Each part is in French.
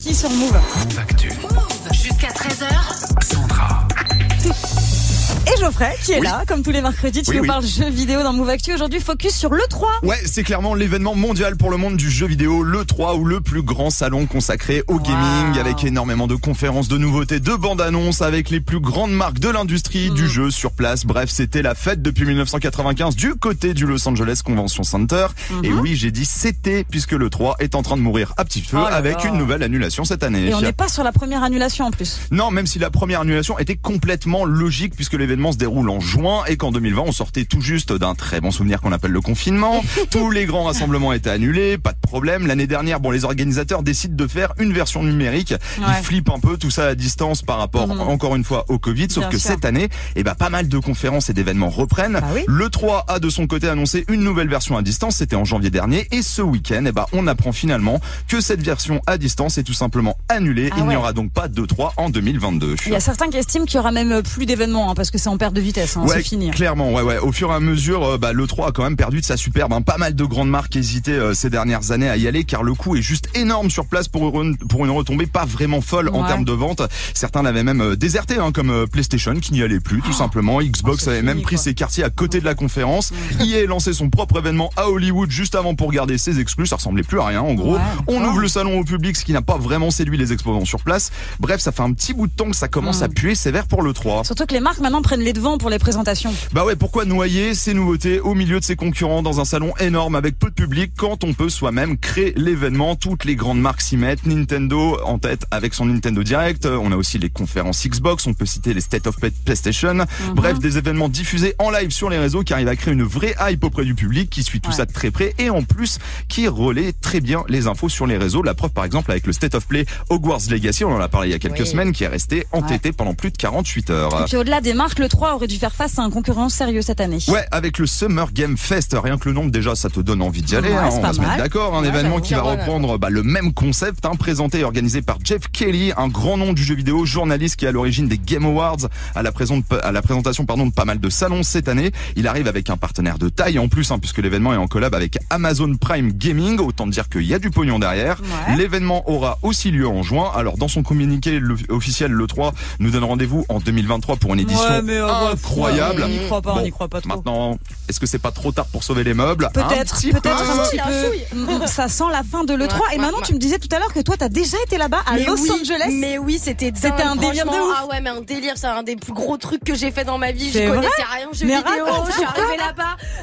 Qui sur Move Move Actu. Jusqu'à 13h. Sandra. Et Geoffrey qui est Oui. là, comme tous les mercredis, tu Oui, nous oui. parles jeux vidéo dans Move Actu. Aujourd'hui, focus sur le 3. Ouais, c'est clairement l'événement mondial pour le monde du jeu vidéo, le 3 ou le plus grand salon consacré au gaming, avec énormément de conférences, de nouveautés, de bandes annonces, avec les plus grandes marques de l'industrie Mm. du jeu sur place. Bref, c'était la fête depuis 1995 du côté du Los Angeles Convention Center. Et oui, j'ai dit c'était puisque le 3 est en train de mourir à petit feu Mm-hmm. Oh avec une nouvelle annulation cette année. Et on n'est pas sur la première annulation en plus. Non, même si la première annulation était complètement logique puisque l'événement se déroule en juin et qu'en 2020 on sortait tout juste d'un très bon souvenir qu'on appelle le confinement. Tous les grands rassemblements étaient annulés, pas de problème. L'année dernière, bon, les organisateurs décident de faire une version numérique. Ouais. Ils flippent un peu tout ça à distance par rapport Mhm. encore une fois au Covid, sauf Bien que sûr. cette année, eh ben pas mal de conférences et d'événements reprennent. Bah oui. Le 3 a de son côté annoncé une nouvelle version à distance, c'était en janvier dernier et ce week-end, eh ben on apprend finalement que cette version à distance est tout simplement annulée. Ah Il n'y aura donc pas de 3 en 2022. Il y a certains qui estiment qu'il y aura même plus d'événements hein, parce que c'est en perte de vitesse. Hein, Ouais, c'est fini. clairement, ouais, ouais. Au fur et à mesure, euh, bah, le 3 a quand même perdu de sa superbe. hein. Pas mal de grandes marques hésitaient euh, ces dernières années à y aller, car le coût est juste énorme sur place pour une, pour une retombée pas vraiment folle en termes de vente. Certains l'avaient même euh, déserté, hein, comme PlayStation, qui n'y allait plus, tout simplement. Xbox Oh, c'est avait fini, même pris quoi. ses quartiers à côté de la conférence. EA a lancé son propre événement à Hollywood juste avant pour garder ses exclus. Ça ressemblait plus à rien, en gros. Ouais, On ouvre le salon au public, ce qui n'a pas vraiment séduit les exposants sur place. Bref, ça fait un petit bout de temps que ça commence Mm. à puer sévère pour le 3. Surtout que les marques maintenant prennent les devants pour les présentations. Bah ouais, pourquoi noyer ces nouveautés au milieu de ses concurrents dans un salon énorme avec peu de public quand on peut soi-même créer l'événement? Toutes les grandes marques s'y mettent. Nintendo en tête avec son Nintendo Direct. Euh, On a aussi les conférences Xbox. On peut citer les State of Play PlayStation. Mhm. Bref, des événements diffusés en live sur les réseaux qui arrivent à créer une vraie hype auprès du public qui suit tout Ouais. ça de très près et en plus qui relaie très bien les infos sur les réseaux. La preuve par exemple avec le State of Play Hogwarts Legacy, on en a parlé il y a quelques Oui. semaines, qui est resté entêté pendant plus de 48 heures. Et puis au-delà des marques, le 3 aurait dû faire face à un concurrent sérieux cette année. Ouais, avec le Summer Game Fest, rien que le nom déjà, ça te donne envie d'y aller. Ouais, hein, on va se mettre d'accord. Un Ouais, événement qui va reprendre bah, le même concept, hein, présenté et organisé par Jeff Kelly, un grand nom du jeu vidéo, journaliste qui est à l'origine des Game Awards, à la, présente- à la présentation pardon de pas mal de salons cette année. Il arrive avec un partenaire de taille en plus, hein, puisque l'événement est en collab avec Amazon Prime Gaming. Autant dire qu'il y a du pognon derrière. Ouais. L'événement aura aussi lieu en juin. Alors dans son communiqué le- officiel, le 3 nous donne rendez-vous en 2023 pour une édition Mais, euh, ouais, incroyable. On n'y croit pas, on n'y croit pas trop. Maintenant, est-ce que c'est pas trop tard pour sauver les meubles Peut-être, petit peut-être peu. un petit La peu. Mm, Ça sent la fin de l'E3. Ouais, et maintenant, ouais. tu me disais tout à l'heure que toi, t'as déjà été là-bas à Mais Los oui, Angeles. Mais oui, c'était C'était un délire de franchement. ouf. Ah ouais, mais un délire, c'est un des plus gros trucs que j'ai fait dans ma vie. Je connaissais rien jeux vidéo. Je suis arrivée là-bas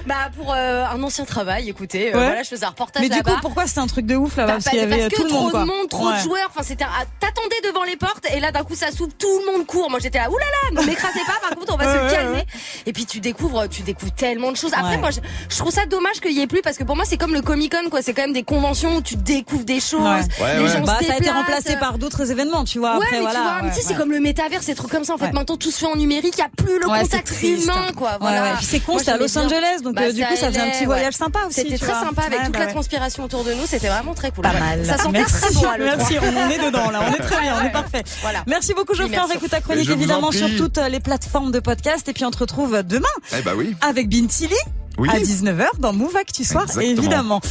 bah, pour euh, un ancien travail. Écoutez, euh, Ouais. voilà, je faisais un reportage Mais du coup, pourquoi c'était un truc de ouf là-bas Bah, Parce qu'il y avait parce tout que le monde, trop quoi. de monde, trop Ouais. de joueurs. Enfin, c'était, t'attendais devant les portes et là d'un coup ça s'ouvre, tout le monde court. Moi j'étais là, oulala, ne m'écrasez pas. Par contre, on va Ouais, se calmer. Et puis tu découvres, tu découvres tellement de choses. Après, Ouais. moi, je, je trouve ça dommage qu'il y ait plus parce que pour moi c'est comme le Comic Con, quoi. C'est quand même des conventions où tu découvres des choses. Ouais. Ouais, les ouais. gens Bah, se ça a été remplacé par d'autres événements, tu vois. Ouais, Après, mais voilà. c'est ouais. comme le métavers, c'est trucs comme ça. En fait, Ouais. maintenant tout se fait en numérique, il y a plus le Ouais, c'est contact humain, quoi. Voilà. c'est con, c'était à Los. Angeles, donc Bah, euh, du coup, ça faisait un petit ouais. voyage sympa aussi. C'était très vois. sympa avec Ouais, toute bah la ouais. transpiration autour de nous, c'était vraiment très cool. Pas mal. Ça sentait Merci, très bon à l'E3. merci, on est dedans là, on est très bien, on est parfait. Voilà. Merci beaucoup Geoffrey, on réécoute ta chronique évidemment sur toutes les plateformes de podcast et puis on te retrouve demain Eh bah oui. avec Bintili Oui. à 19h dans Move Actu Soir Exactement. évidemment.